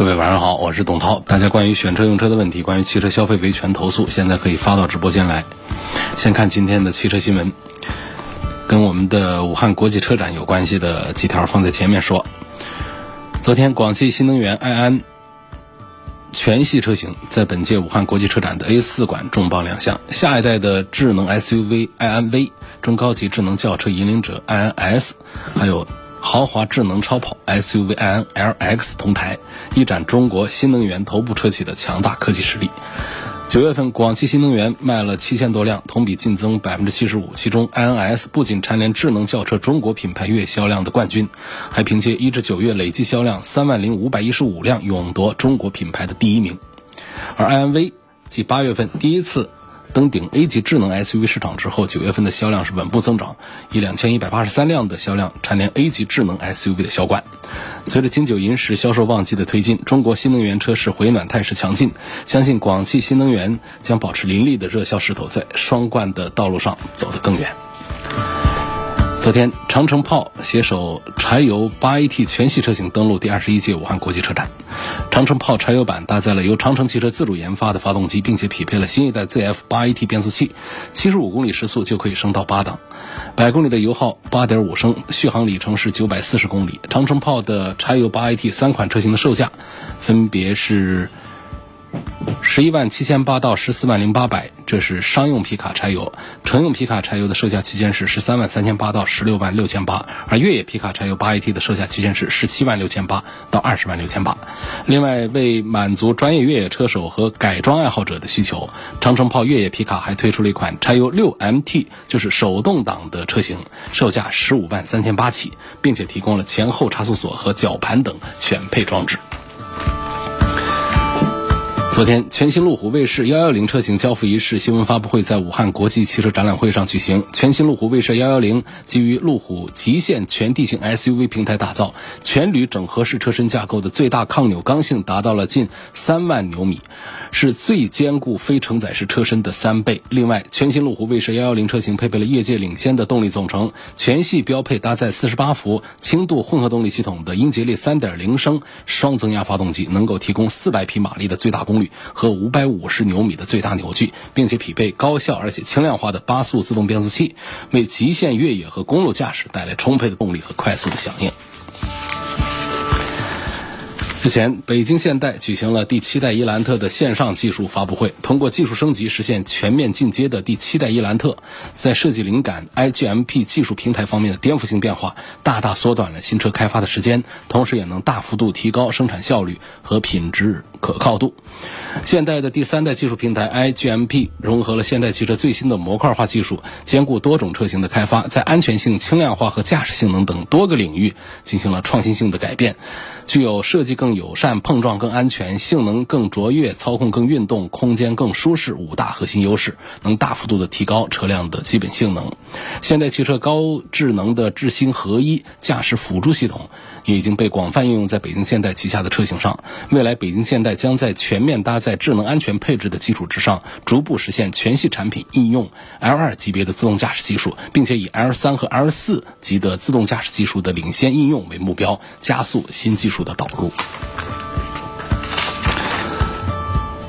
各位晚上好，我是董涛。大家关于选车用车的问题，关于汽车消费维权投诉，现在可以发到直播间来。先看今天的汽车新闻，跟我们的武汉国际车展有关系的几条放在前面说。昨天，广汽新能源埃安全系车型在本届武汉国际车展的 A 四馆重磅亮相，下一代的智能 SUV 埃安 V、中高级智能轿车引领者埃安 S，还有。豪华智能超跑 SUV i n l x 同台，一展中国新能源头部车企的强大科技实力。九月份，广汽新能源卖了七千多辆，同比净增百分之七十五。其中，i n s 不仅蝉联智能轿车中国品牌月销量的冠军，还凭借一至九月累计销量三万零五百一十五辆，勇夺中国品牌的第一名。而 i n v 继八月份第一次。登顶 A 级智能 SUV 市场之后，九月份的销量是稳步增长，以两千一百八十三辆的销量蝉联 A 级智能 SUV 的销冠。随着金九银十销售旺季的推进，中国新能源车市回暖态势强劲，相信广汽新能源将保持凌厉的热销势头，在双冠的道路上走得更远。昨天，长城炮携手柴油八 AT 全系车型登陆第二十一届武汉国际车展。长城炮柴油版搭载了由长城汽车自主研发的发动机，并且匹配了新一代 ZF 八 AT 变速器，七十五公里时速就可以升到八档，百公里的油耗八点五升，续航里程是九百四十公里。长城炮的柴油八 AT 三款车型的售价分别是。十一万七千八到十四万零八百，这是商用皮卡柴油；乘用皮卡柴油的售价区间是十三万三千八到十六万六千八，而越野皮卡柴油八 AT 的售价区间是十七万六千八到二十万六千八。另外，为满足专业越野车手和改装爱好者的需求，长城炮越野皮卡还推出了一款柴油六 MT，就是手动挡的车型，售价十五万三千八起，并且提供了前后差速锁和绞盘等全配装置。昨天，全新路虎卫士幺幺零车型交付仪式新闻发布会在武汉国际汽车展览会上举行。全新路虎卫士幺幺零基于路虎极限全地形 SUV 平台打造，全铝整合式车身架构的最大抗扭刚性达到了近三万牛米。是最坚固非承载式车身的三倍。另外，全新路虎卫士幺幺零车型配备了业界领先的动力总成，全系标配搭载四十八伏轻度混合动力系统的英杰利三点零升双增压发动机，能够提供四百匹马力的最大功率和五百五十牛米的最大扭矩，并且匹配高效而且轻量化的八速自动变速器，为极限越野和公路驾驶带来充沛的动力和快速的响应。之前，北京现代举行了第七代伊兰特的线上技术发布会。通过技术升级实现全面进阶的第七代伊兰特，在设计灵感、iGMP 技术平台方面的颠覆性变化，大大缩短了新车开发的时间，同时也能大幅度提高生产效率和品质可靠度。现代的第三代技术平台 iGMP 融合了现代汽车最新的模块化技术，兼顾多种车型的开发，在安全性、轻量化和驾驶性能等多个领域进行了创新性的改变。具有设计更友善、碰撞更安全、性能更卓越、操控更运动、空间更舒适五大核心优势，能大幅度的提高车辆的基本性能。现代汽车高智能的智新合一驾驶辅助系统也已经被广泛应用在北京现代旗下的车型上。未来，北京现代将在全面搭载智能安全配置的基础之上，逐步实现全系产品应用 L2 级别的自动驾驶技术，并且以 L3 和 L4 级的自动驾驶技术的领先应用为目标，加速新技术。的导入。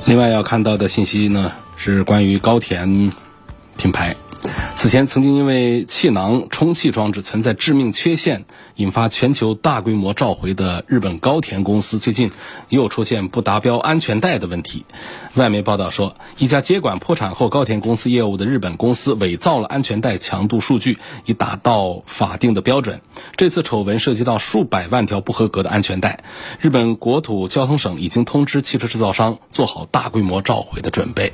另外要看到的信息呢，是关于高田品牌。此前曾经因为气囊充气装置存在致命缺陷，引发全球大规模召回的日本高田公司，最近又出现不达标安全带的问题。外媒报道说，一家接管破产后高田公司业务的日本公司伪造了安全带强度数据，以达到法定的标准。这次丑闻涉及到数百万条不合格的安全带，日本国土交通省已经通知汽车制造商做好大规模召回的准备。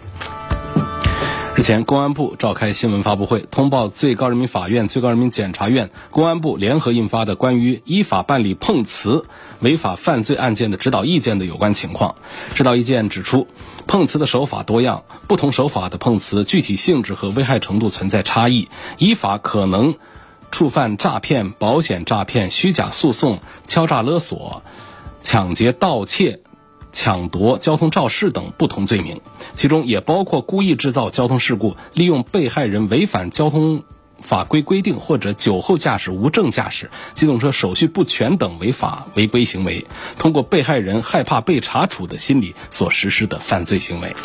日前，公安部召开新闻发布会，通报最高人民法院、最高人民检察院、公安部联合印发的关于依法办理碰瓷违法犯罪案件的指导意见的有关情况。指导意见指出，碰瓷的手法多样，不同手法的碰瓷具体性质和危害程度存在差异，依法可能触犯诈骗、保险诈骗、虚假诉讼、敲诈勒索、抢劫盗窃。抢夺交通肇事等不同罪名，其中也包括故意制造交通事故、利用被害人违反交通法规规定或者酒后驾驶、无证驾驶、机动车手续不全等违法违规行为，通过被害人害怕被查处的心理所实施的犯罪行为。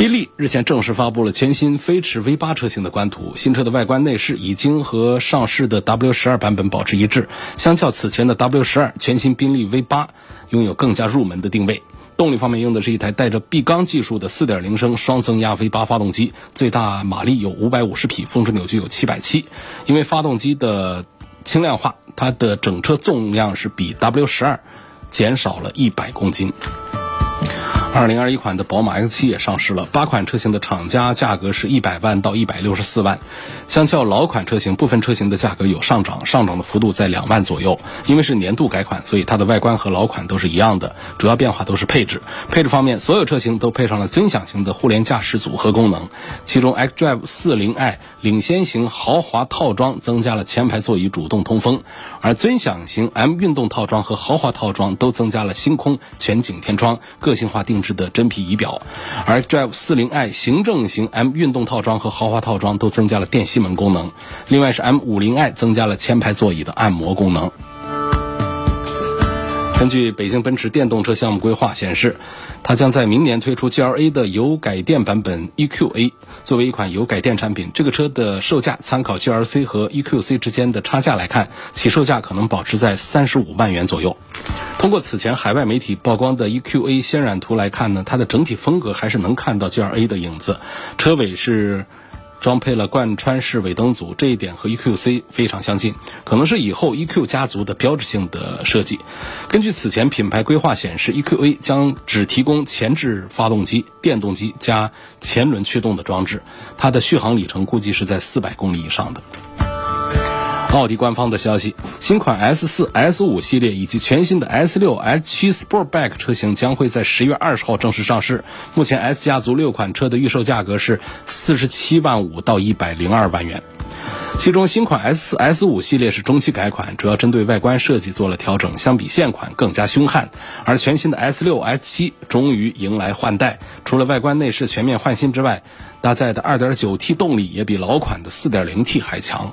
宾利日前正式发布了全新飞驰 V 八车型的官图，新车的外观内饰已经和上市的 W 十二版本保持一致。相较此前的 W 十二，全新宾利 V 八拥有更加入门的定位。动力方面用的是一台带着闭缸技术的4.0升双增压 V 八发动机，最大马力有550匹，峰值扭矩有770。因为发动机的轻量化，它的整车重量是比 W 十二减少了一百公斤。二零二一款的宝马 X7 也上市了，八款车型的厂家价格是一百万到一百六十四万，相较老款车型，部分车型的价格有上涨，上涨的幅度在两万左右。因为是年度改款，所以它的外观和老款都是一样的，主要变化都是配置。配置方面，所有车型都配上了尊享型的互联驾驶组合功能，其中 xDrive 40i 领先型豪华套装增加了前排座椅主动通风，而尊享型 M 运动套装和豪华套装都增加了星空全景天窗，个性化定。制的真皮仪表，而 Drive 40i 行政型 M 运动套装和豪华套装都增加了电吸门功能，另外是 M50i 增加了前排座椅的按摩功能。根据北京奔驰电动车项目规划显示，它将在明年推出 GLA 的油改电版本 EQA，作为一款油改电产品。这个车的售价参考 GLC 和 EQC 之间的差价来看，起售价可能保持在三十五万元左右。通过此前海外媒体曝光的 EQA 渲染图来看呢，它的整体风格还是能看到 GLA 的影子，车尾是。装配了贯穿式尾灯组，这一点和 EQC 非常相近，可能是以后 EQ 家族的标志性的设计。根据此前品牌规划显示，EQA 将只提供前置发动机、电动机加前轮驱动的装置，它的续航里程估计是在四百公里以上的。奥迪官方的消息，新款 S 四、S 五系列以及全新的 S 六、S 七 Sportback 车型将会在十月二十号正式上市。目前 S 家族六款车的预售价格是四十七万五到一百零二万元，其中新款 S 四、S 五系列是中期改款，主要针对外观设计做了调整，相比现款更加凶悍。而全新的 S 六、S 七终于迎来换代，除了外观内饰全面换新之外，搭载的二点九 T 动力也比老款的四点零 T 还强。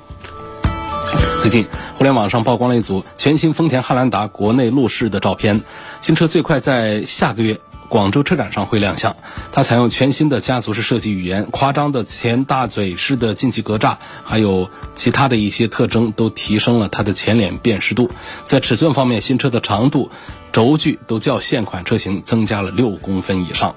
最近，互联网上曝光了一组全新丰田汉兰达国内路试的照片。新车最快在下个月广州车展上会亮相。它采用全新的家族式设计语言，夸张的前大嘴式的进气格栅，还有其他的一些特征，都提升了它的前脸辨识度。在尺寸方面，新车的长度、轴距都较现款车型增加了六公分以上。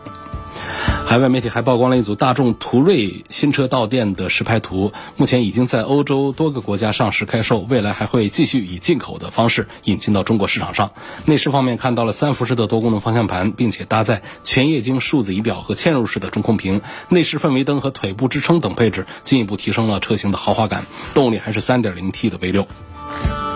海外媒体还曝光了一组大众途锐新车到店的实拍图，目前已经在欧洲多个国家上市开售，未来还会继续以进口的方式引进到中国市场上。内饰方面看到了三辐式的多功能方向盘，并且搭载全液晶数字仪表和嵌入式的中控屏，内饰氛围灯和腿部支撑等配置进一步提升了车型的豪华感。动力还是 3.0T 的 V6。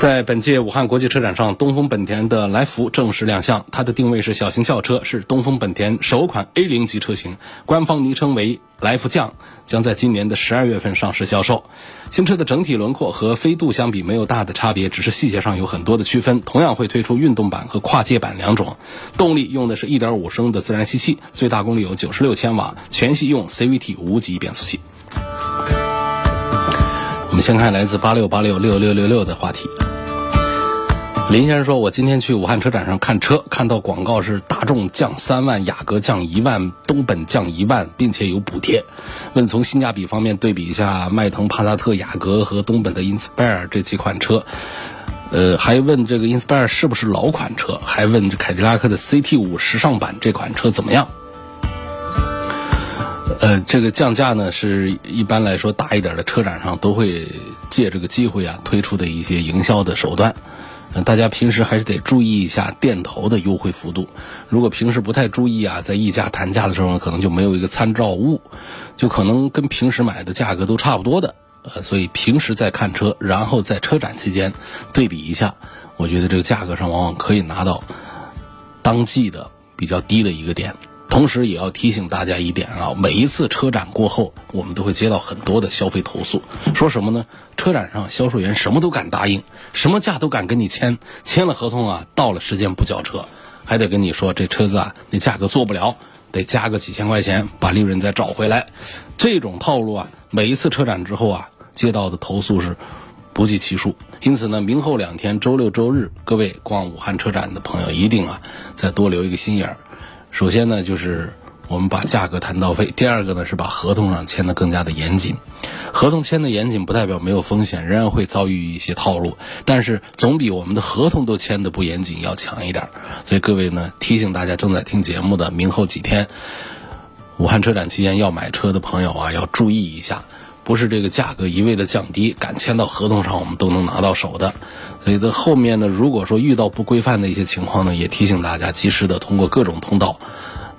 在本届武汉国际车展上，东风本田的来福正式亮相。它的定位是小型轿车，是东风本田首款 A 零级车型，官方昵称为来福将，将在今年的十二月份上市销售。新车的整体轮廓和飞度相比没有大的差别，只是细节上有很多的区分。同样会推出运动版和跨界版两种。动力用的是一点五升的自然吸气，最大功率有九十六千瓦，全系用 CVT 无级变速器。先看来自八六八六六六六六的话题。林先生说：“我今天去武汉车展上看车，看到广告是大众降三万，雅阁降一万，东本降一万，并且有补贴。问从性价比方面对比一下迈腾、帕萨特、雅阁和东本的 Inspire 这几款车，呃，还问这个 Inspire 是不是老款车？还问凯迪拉克的 CT 五时尚版这款车怎么样？呃，这个降价呢，是一般来说大一点的车展上都会借这个机会啊推出的一些营销的手段。”呃，大家平时还是得注意一下店头的优惠幅度。如果平时不太注意啊，在议价谈价的时候呢，可能就没有一个参照物，就可能跟平时买的价格都差不多的。呃，所以平时在看车，然后在车展期间对比一下，我觉得这个价格上往往可以拿到当季的比较低的一个点。同时也要提醒大家一点啊，每一次车展过后，我们都会接到很多的消费投诉，说什么呢？车展上销售员什么都敢答应，什么价都敢跟你签，签了合同啊，到了时间不交车，还得跟你说这车子啊，那价格做不了，得加个几千块钱，把利润再找回来。这种套路啊，每一次车展之后啊，接到的投诉是不计其数。因此呢，明后两天周六周日，各位逛武汉车展的朋友一定啊，再多留一个心眼儿。首先呢，就是我们把价格谈到位；第二个呢，是把合同上签的更加的严谨。合同签的严谨，不代表没有风险，仍然会遭遇一些套路，但是总比我们的合同都签的不严谨要强一点。所以各位呢，提醒大家正在听节目的，明后几天武汉车展期间要买车的朋友啊，要注意一下。不是这个价格一味的降低，敢签到合同上，我们都能拿到手的。所以在后面呢，如果说遇到不规范的一些情况呢，也提醒大家及时的通过各种通道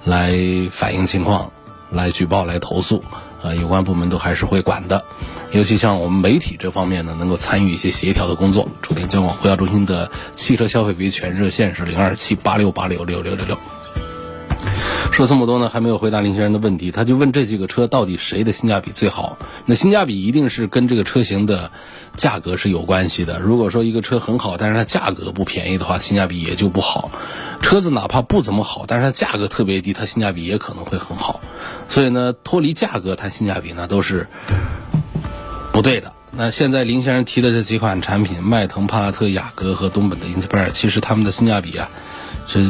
来反映情况、来举报、来投诉。呃，有关部门都还是会管的。尤其像我们媒体这方面呢，能够参与一些协调的工作。楚天交广呼叫中心的汽车消费维权热线是零二七八六八六六六六六。说这么多呢，还没有回答林先生的问题。他就问这几个车到底谁的性价比最好？那性价比一定是跟这个车型的价格是有关系的。如果说一个车很好，但是它价格不便宜的话，性价比也就不好。车子哪怕不怎么好，但是它价格特别低，它性价比也可能会很好。所以呢，脱离价格谈性价比呢，都是不对的。那现在林先生提的这几款产品，迈腾、帕萨特、雅阁和东本的 Inspire，其实他们的性价比啊，是。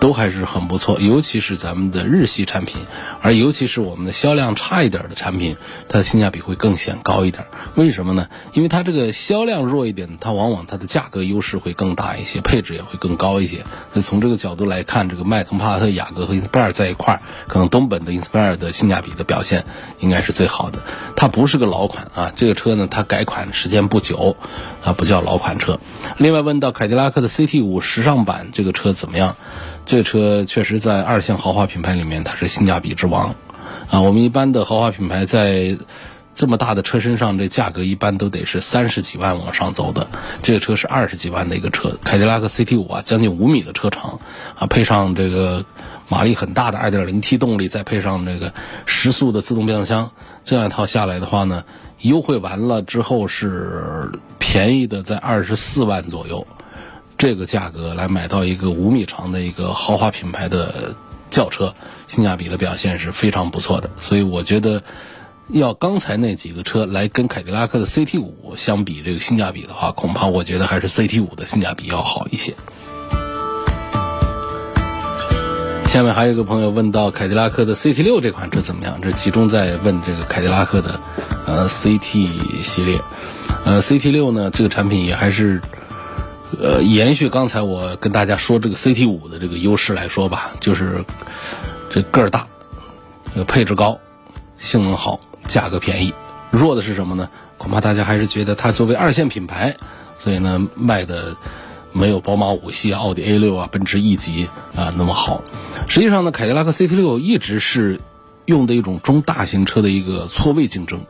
都还是很不错，尤其是咱们的日系产品，而尤其是我们的销量差一点的产品，它的性价比会更显高一点。为什么呢？因为它这个销量弱一点，它往往它的价格优势会更大一些，配置也会更高一些。那从这个角度来看，这个迈腾、帕萨特、雅阁和 Inspire 在一块儿，可能东本的 Inspire 的性价比的表现应该是最好的。它不是个老款啊，这个车呢，它改款时间不久，啊，不叫老款车。另外问到凯迪拉克的 CT 五时尚版这个车怎么样？这车确实在二线豪华品牌里面，它是性价比之王，啊，我们一般的豪华品牌在这么大的车身上，这价格一般都得是三十几万往上走的。这个车是二十几万的一个车，凯迪拉克 CT 五啊，将近五米的车长，啊，配上这个马力很大的 2.0T 动力，再配上这个十速的自动变速箱，这样一套下来的话呢，优惠完了之后是便宜的在二十四万左右。这个价格来买到一个五米长的一个豪华品牌的轿车，性价比的表现是非常不错的。所以我觉得，要刚才那几个车来跟凯迪拉克的 CT 五相比，这个性价比的话，恐怕我觉得还是 CT 五的性价比要好一些。下面还有一个朋友问到凯迪拉克的 CT 六这款车怎么样？这集中在问这个凯迪拉克的呃 CT 系列，呃 CT 六呢这个产品也还是。呃，延续刚才我跟大家说这个 CT 五的这个优势来说吧，就是这个儿大，配置高，性能好，价格便宜。弱的是什么呢？恐怕大家还是觉得它作为二线品牌，所以呢卖的没有宝马五系、奥迪 A 六啊、奔驰 E 级啊那么好。实际上呢，凯迪拉克 CT 六一直是用的一种中大型车的一个错位竞争。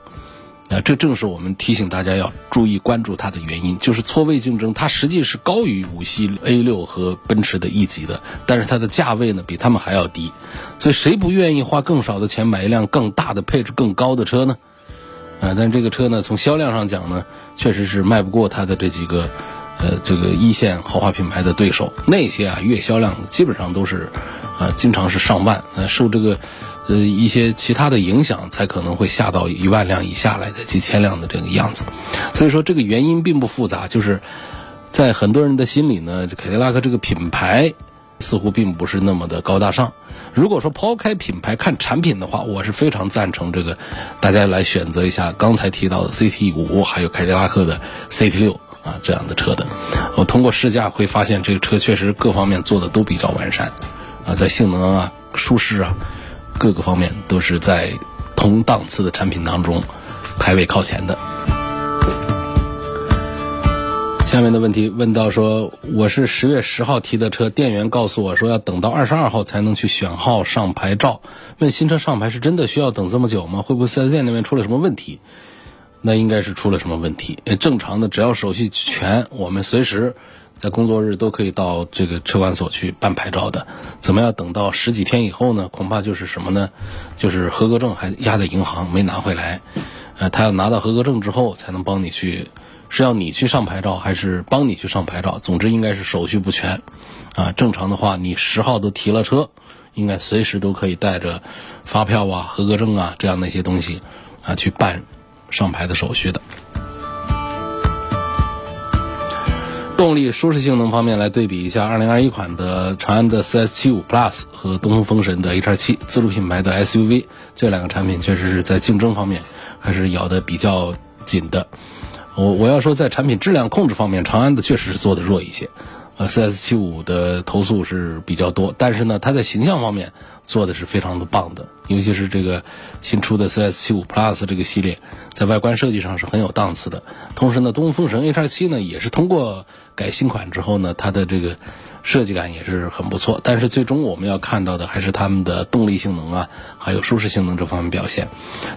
啊，这正是我们提醒大家要注意关注它的原因，就是错位竞争，它实际是高于五系 A 六和奔驰的 E 级的，但是它的价位呢比他们还要低，所以谁不愿意花更少的钱买一辆更大的、配置更高的车呢？啊，但这个车呢，从销量上讲呢，确实是卖不过它的这几个，呃，这个一线豪华品牌的对手，那些啊月销量基本上都是，啊，经常是上万，呃，受这个。呃，一些其他的影响才可能会下到一万辆以下来的几千辆的这个样子，所以说这个原因并不复杂，就是在很多人的心里呢，凯迪拉克这个品牌似乎并不是那么的高大上。如果说抛开品牌看产品的话，我是非常赞成这个大家来选择一下刚才提到的 CT 五，还有凯迪拉克的 CT 六啊这样的车的。我通过试驾会发现，这个车确实各方面做的都比较完善啊，在性能啊、舒适啊。各个方面都是在同档次的产品当中排位靠前的。下面的问题问到说，我是十月十号提的车，店员告诉我说要等到二十二号才能去选号上牌照。问新车上牌是真的需要等这么久吗？会不会四 S 店那边出了什么问题？那应该是出了什么问题？正常的，只要手续全，我们随时在工作日都可以到这个车管所去办牌照的。怎么要等到十几天以后呢？恐怕就是什么呢？就是合格证还压在银行没拿回来。呃，他要拿到合格证之后才能帮你去。是要你去上牌照，还是帮你去上牌照？总之应该是手续不全，啊，正常的话，你十号都提了车，应该随时都可以带着发票啊、合格证啊这样的一些东西啊去办上牌的手续的。动力舒适性能方面来对比一下，二零二一款的长安的 CS75 Plus 和东风风神的 HR7 自主品牌的 SUV 这两个产品，确实是在竞争方面还是咬得比较紧的。我我要说，在产品质量控制方面，长安的确实是做的弱一些，呃，CS 七五的投诉是比较多，但是呢，它在形象方面做的是非常的棒的，尤其是这个新出的 CS 七五 Plus 这个系列，在外观设计上是很有档次的。同时呢，东风风神 H 七呢，也是通过改新款之后呢，它的这个。设计感也是很不错，但是最终我们要看到的还是它们的动力性能啊，还有舒适性能这方面表现。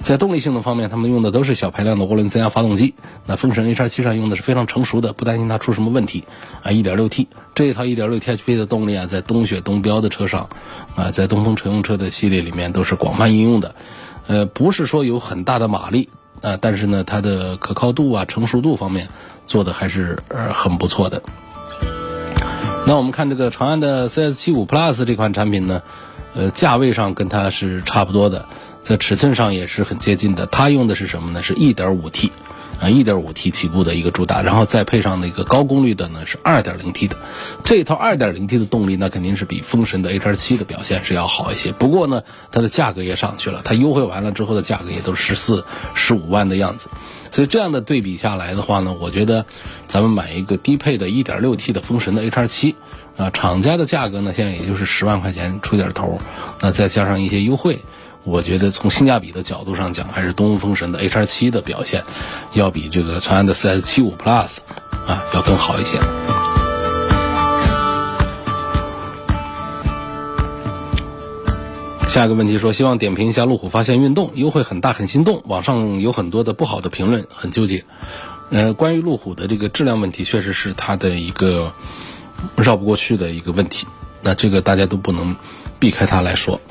在动力性能方面，他们用的都是小排量的涡轮增压发动机。那风神 H7 上用的是非常成熟的，不担心它出什么问题啊。1.6T 这一套 1.6T HP 的动力啊，在东雪东标的车上啊，在东风乘用车的系列里面都是广泛应用的。呃，不是说有很大的马力啊，但是呢，它的可靠度啊、成熟度方面做的还是呃很不错的。那我们看这个长安的 CS75 Plus 这款产品呢，呃，价位上跟它是差不多的，在尺寸上也是很接近的。它用的是什么呢？是 1.5T，啊，1.5T 起步的一个主打，然后再配上那个高功率的呢是 2.0T 的。这套 2.0T 的动力那肯定是比风神的 H7 的表现是要好一些。不过呢，它的价格也上去了，它优惠完了之后的价格也都是十四、十五万的样子。所以这样的对比下来的话呢，我觉得，咱们买一个低配的 1.6T 的风神的 H7，啊，厂家的价格呢，现在也就是十万块钱出点头，那再加上一些优惠，我觉得从性价比的角度上讲，还是东风风神的 H7 的表现，要比这个长安的 CS75 Plus，啊，要更好一些。下一个问题说，希望点评一下路虎发现运动优惠很大，很心动。网上有很多的不好的评论，很纠结。呃，关于路虎的这个质量问题，确实是它的一个绕不过去的一个问题。那这个大家都不能避开它来说。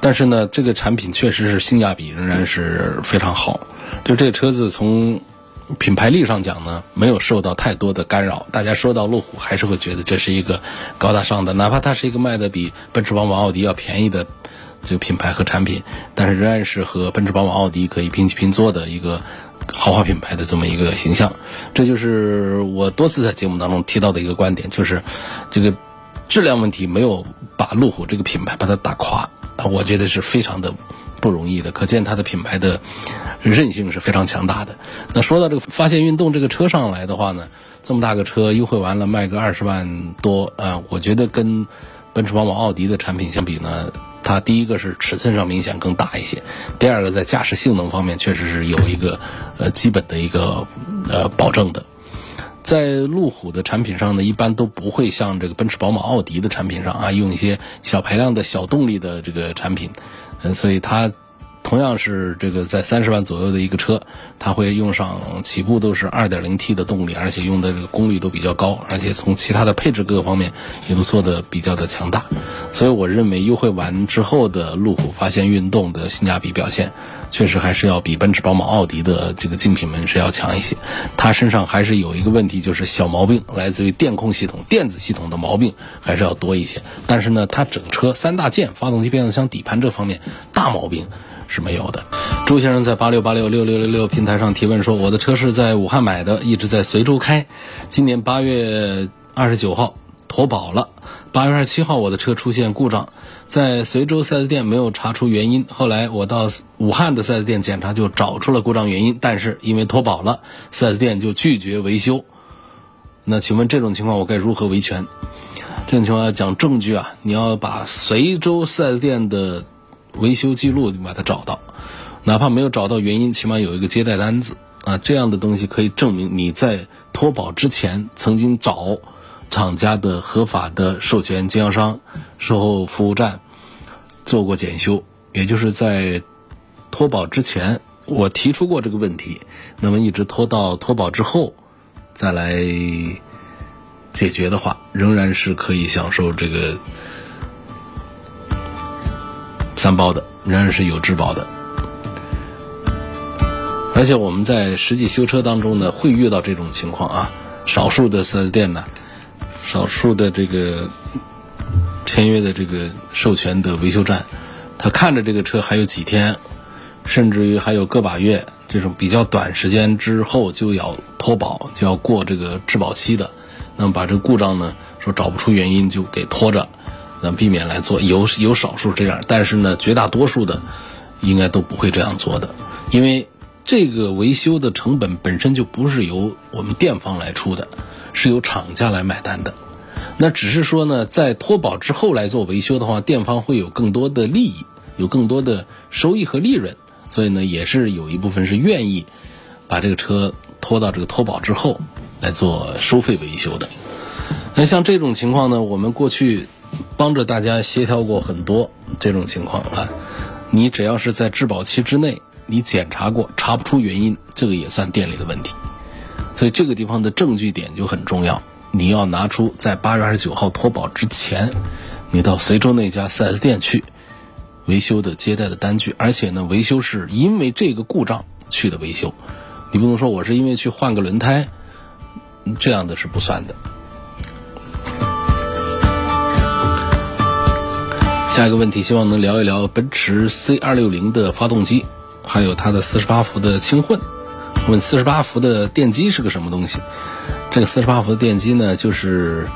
但是呢，这个产品确实是性价比仍然是非常好。就这个车子从品牌力上讲呢，没有受到太多的干扰。大家说到路虎，还是会觉得这是一个高大上的，哪怕它是一个卖的比奔驰、宝马、奥迪要便宜的。这个品牌和产品，但是仍然是和奔驰、宝马、奥迪可以平起平坐的一个豪华品牌的这么一个形象。这就是我多次在节目当中提到的一个观点，就是这个质量问题没有把路虎这个品牌把它打垮啊，我觉得是非常的不容易的。可见它的品牌的韧性是非常强大的。那说到这个发现运动这个车上来的话呢，这么大个车优惠完了卖个二十万多啊，我觉得跟奔驰、宝马、奥迪的产品相比呢。它第一个是尺寸上明显更大一些，第二个在驾驶性能方面确实是有一个呃基本的一个呃保证的，在路虎的产品上呢，一般都不会像这个奔驰、宝马、奥迪的产品上啊用一些小排量的小动力的这个产品，嗯，所以它。同样是这个在三十万左右的一个车，它会用上起步都是二点零 T 的动力，而且用的这个功率都比较高，而且从其他的配置各个方面也都做的比较的强大。所以我认为优惠完之后的路虎发现运动的性价比表现，确实还是要比奔驰、宝马、奥迪的这个竞品们是要强一些。它身上还是有一个问题，就是小毛病来自于电控系统、电子系统的毛病还是要多一些。但是呢，它整车三大件——发动机、变速箱、底盘这方面大毛病。是没有的。朱先生在八六八六六六六六平台上提问说：“我的车是在武汉买的，一直在随州开。今年八月二十九号脱保了，八月二十七号我的车出现故障，在随州 4S 店没有查出原因。后来我到武汉的 4S 店检查，就找出了故障原因，但是因为脱保了，4S 店就拒绝维修。那请问这种情况我该如何维权？这种情况要讲证据啊，你要把随州 4S 店的。”维修记录，你把它找到，哪怕没有找到原因，起码有一个接待单子啊，这样的东西可以证明你在脱保之前曾经找厂家的合法的授权经销商、售后服务站做过检修，也就是在脱保之前我提出过这个问题，那么一直拖到脱保之后再来解决的话，仍然是可以享受这个三包的，仍然是有质保的。而且我们在实际修车当中呢，会遇到这种情况啊。少数的 4S 店呢，少数的这个签约的这个授权的维修站，他看着这个车还有几天，甚至于还有个把月这种比较短时间之后就要脱保，就要过这个质保期的，那么把这个故障呢说找不出原因就给拖着，能避免来做。有有少数这样，但是呢，绝大多数的应该都不会这样做的，因为。这个维修的成本本身就不是由我们店方来出的，是由厂家来买单的。那只是说呢，在脱保之后来做维修的话，店方会有更多的利益，有更多的收益和利润，所以呢，也是有一部分是愿意把这个车拖到这个脱保之后来做收费维修的。那像这种情况呢，我们过去帮着大家协调过很多这种情况啊，你只要是在质保期之内。你检查过查不出原因，这个也算店里的问题，所以这个地方的证据点就很重要。你要拿出在八月二十九号脱保之前，你到随州那家 4S 店去维修的接待的单据，而且呢，维修是因为这个故障去的维修，你不能说我是因为去换个轮胎，这样的是不算的。下一个问题，希望能聊一聊奔驰 C 二六零的发动机。还有它的四十八伏的轻混，问四十八伏的电机是个什么东西？这个四十八伏的电机呢，就是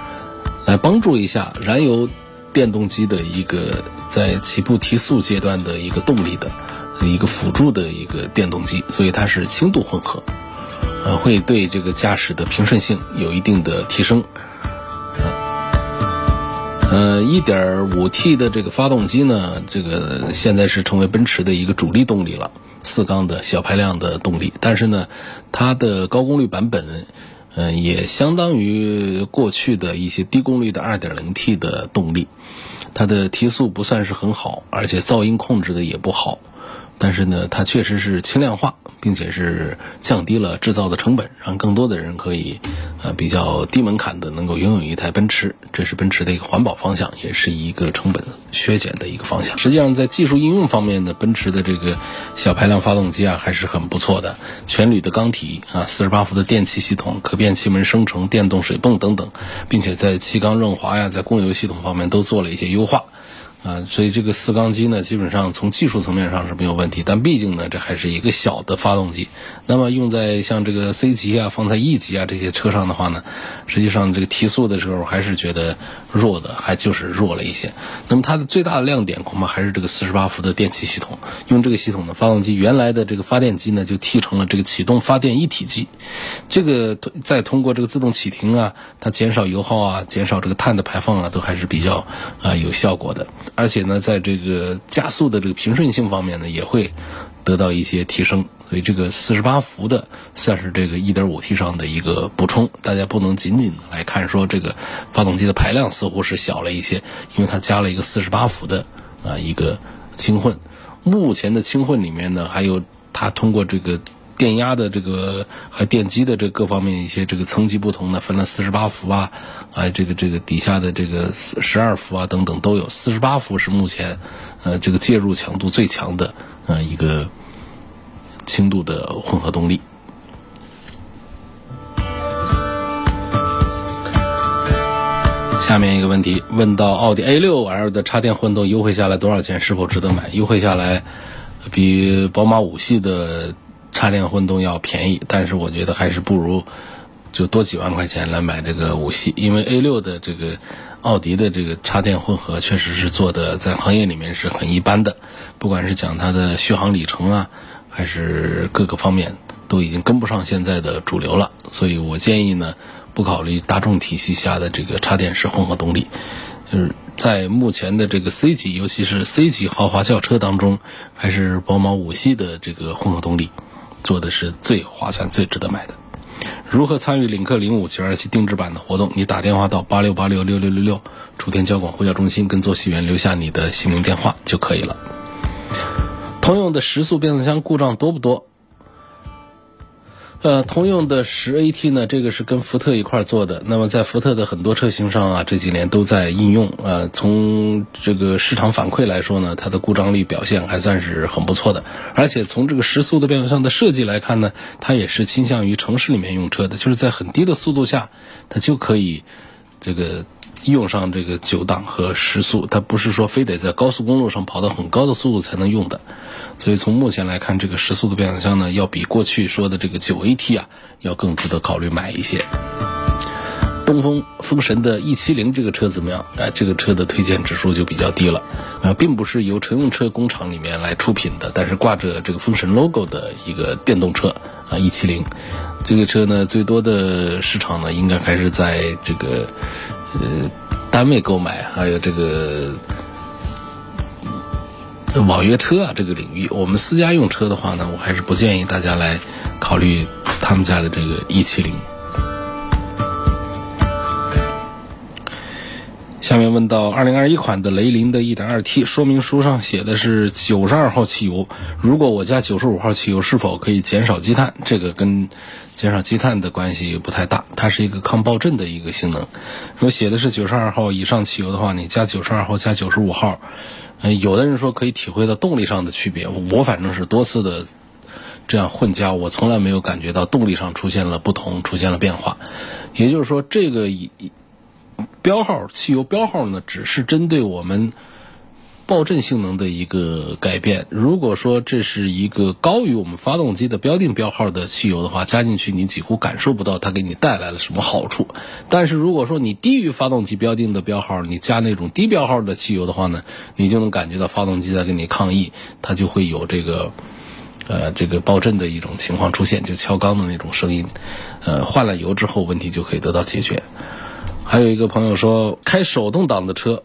来帮助一下燃油电动机的一个在起步提速阶段的一个动力的一个辅助的一个电动机，所以它是轻度混合，呃，会对这个驾驶的平顺性有一定的提升。呃，一点五 T 的这个发动机呢，这个现在是成为奔驰的一个主力动力了，四缸的小排量的动力。但是呢，它的高功率版本，嗯，也相当于过去的一些低功率的二点零 T 的动力，它的提速不算是很好，而且噪音控制的也不好。但是呢，它确实是轻量化。并且是降低了制造的成本，让更多的人可以，呃，比较低门槛的能够拥有一台奔驰，这是奔驰的一个环保方向，也是一个成本削减的一个方向。实际上，在技术应用方面呢，奔驰的这个小排量发动机啊，还是很不错的，全铝的缸体啊，四十八伏的电气系统，可变气门生成、电动水泵等等，并且在气缸润滑呀，在供油系统方面都做了一些优化。啊，所以这个四缸机呢，基本上从技术层面上是没有问题，但毕竟呢，这还是一个小的发动机。那么用在像这个 C 级啊、放在 E 级啊这些车上的话呢，实际上这个提速的时候还是觉得弱的，还就是弱了一些。那么它的最大的亮点恐怕还是这个四十八伏的电气系统。用这个系统呢，发动机原来的这个发电机呢就替成了这个启动发电一体机。这个再通过这个自动启停啊，它减少油耗啊、减少这个碳的排放啊，都还是比较啊有效果的。而且呢，在这个加速的这个平顺性方面呢，也会得到一些提升。所以这个四十八伏的算是这个一点五 T 上的一个补充。大家不能仅仅来看说这个发动机的排量似乎是小了一些，因为它加了一个四十八伏的啊一个轻混。目前的轻混里面呢，还有它通过这个。电压的这个和电机的这各方面一些这个层级不同的，分了四十八伏啊，啊这个这个底下的这个十二伏啊等等都有。四十八伏是目前呃这个介入强度最强的呃一个轻度的混合动力。下面一个问题问到奥迪 A 六 L 的插电混动优惠下来多少钱？是否值得买？优惠下来比宝马五系的。插电混动要便宜，但是我觉得还是不如就多几万块钱来买这个五系，因为 A 六的这个奥迪的这个插电混合确实是做的在行业里面是很一般的，不管是讲它的续航里程啊，还是各个方面都已经跟不上现在的主流了，所以我建议呢，不考虑大众体系下的这个插电式混合动力，就是在目前的这个 C 级，尤其是 C 级豪华轿车当中，还是宝马五系的这个混合动力。做的是最划算、最值得买的。如何参与领克零五九二七定制版的活动？你打电话到八六八六六六六六楚天交广呼叫中心，跟坐席员留下你的姓名电话就可以了。通用的时速变速箱故障多不多？呃，通用的十 AT 呢，这个是跟福特一块做的。那么在福特的很多车型上啊，这几年都在应用。呃，从这个市场反馈来说呢，它的故障率表现还算是很不错的。而且从这个时速的变速箱的设计来看呢，它也是倾向于城市里面用车的，就是在很低的速度下，它就可以这个。用上这个九档和时速，它不是说非得在高速公路上跑到很高的速度才能用的，所以从目前来看，这个时速的变速箱呢，要比过去说的这个九 AT 啊，要更值得考虑买一些。东风风神的 E70 这个车怎么样？哎，这个车的推荐指数就比较低了，啊，并不是由乘用车工厂里面来出品的，但是挂着这个风神 logo 的一个电动车啊，E70，这个车呢，最多的市场呢，应该还是在这个。呃，单位购买还有这个网约车啊，这个领域，我们私家用车的话呢，我还是不建议大家来考虑他们家的这个 E 七零。下面问到二零二一款的雷凌的一点二 T，说明书上写的是九十二号汽油，如果我加九十五号汽油，是否可以减少积碳？这个跟减少积碳的关系不太大，它是一个抗爆震的一个性能。如果写的是九十二号以上汽油的话，你加九十二号加九十五号，嗯，有的人说可以体会到动力上的区别，我反正是多次的这样混加，我从来没有感觉到动力上出现了不同，出现了变化。也就是说，这个以。标号汽油标号呢，只是针对我们爆震性能的一个改变。如果说这是一个高于我们发动机的标定标号的汽油的话，加进去你几乎感受不到它给你带来了什么好处。但是如果说你低于发动机标定的标号，你加那种低标号的汽油的话呢，你就能感觉到发动机在跟你抗议，它就会有这个呃这个爆震的一种情况出现，就敲缸的那种声音。呃，换了油之后，问题就可以得到解决。还有一个朋友说，开手动挡的车，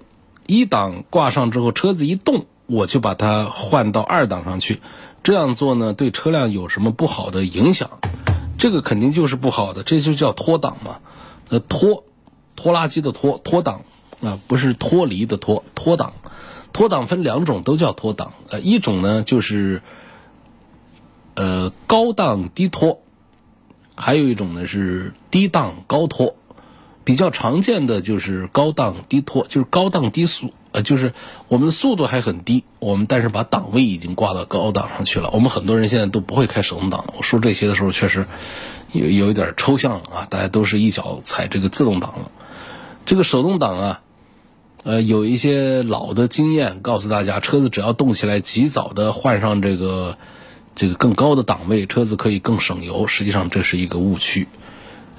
一档挂上之后，车子一动，我就把它换到二档上去。这样做呢，对车辆有什么不好的影响？这个肯定就是不好的，这就叫拖档嘛。呃，拖，拖拉机的拖，拖档啊，不是脱离的脱，脱档。脱档分两种，都叫脱档。呃，一种呢就是呃高档低拖，还有一种呢是低档高拖。比较常见的就是高档低拖，就是高档低速，呃，就是我们的速度还很低，我们但是把档位已经挂到高档上去了。我们很多人现在都不会开手动挡了，我说这些的时候确实有有一点抽象啊，大家都是一脚踩这个自动挡了。这个手动挡啊，呃，有一些老的经验告诉大家，车子只要动起来，及早的换上这个这个更高的档位，车子可以更省油。实际上这是一个误区。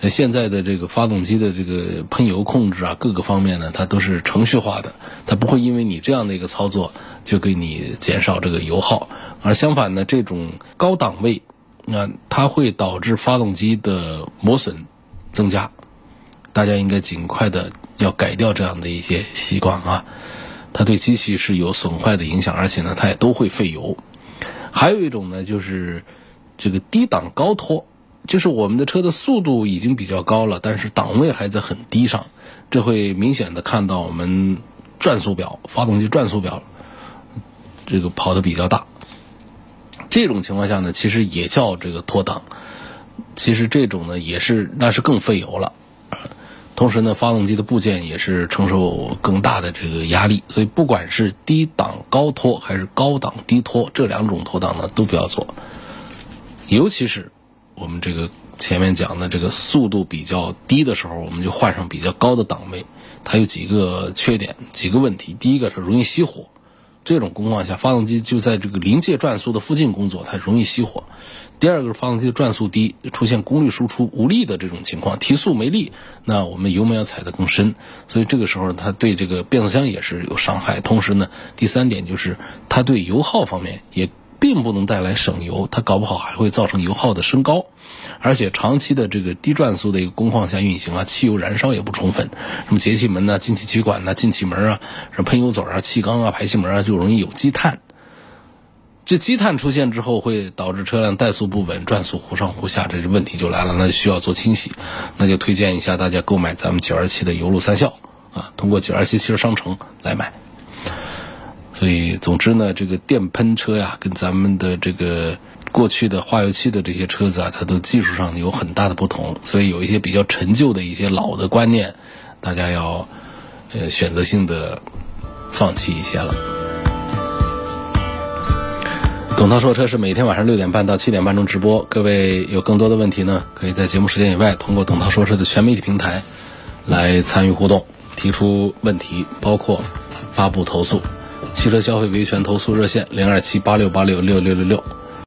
现在的这个发动机的这个喷油控制啊，各个方面呢，它都是程序化的，它不会因为你这样的一个操作就给你减少这个油耗，而相反呢，这种高档位，那它会导致发动机的磨损增加，大家应该尽快的要改掉这样的一些习惯啊，它对机器是有损坏的影响，而且呢，它也都会费油。还有一种呢，就是这个低档高拖。就是我们的车的速度已经比较高了，但是档位还在很低上，这会明显的看到我们转速表、发动机转速表这个跑的比较大。这种情况下呢，其实也叫这个脱档。其实这种呢也是那是更费油了，同时呢，发动机的部件也是承受更大的这个压力。所以不管是低档高拖还是高档低拖，这两种脱档呢都不要做，尤其是。我们这个前面讲的这个速度比较低的时候，我们就换上比较高的档位。它有几个缺点，几个问题。第一个是容易熄火，这种工况下，发动机就在这个临界转速的附近工作，它容易熄火。第二个是发动机转速低，出现功率输出无力的这种情况，提速没力，那我们油门要踩得更深，所以这个时候它对这个变速箱也是有伤害。同时呢，第三点就是它对油耗方面也。并不能带来省油，它搞不好还会造成油耗的升高，而且长期的这个低转速的一个工况下运行啊，汽油燃烧也不充分，什么节气门呐、进气歧管呐、进气门啊、什么喷油嘴啊、气缸啊、排气门啊，就容易有积碳。这积碳出现之后，会导致车辆怠速不稳、转速忽上忽下，这是问题就来了，那就需要做清洗。那就推荐一下大家购买咱们九二七的油路三效啊，通过九二七汽车商城来买。所以，总之呢，这个电喷车呀，跟咱们的这个过去的化油器的这些车子啊，它都技术上有很大的不同。所以，有一些比较陈旧的一些老的观念，大家要呃选择性的放弃一些了。董涛说车是每天晚上六点半到七点半钟直播，各位有更多的问题呢，可以在节目时间以外通过董涛说车的全媒体平台来参与互动，提出问题，包括发布投诉。汽车消费维权投诉热线零二七八六八六六六六六。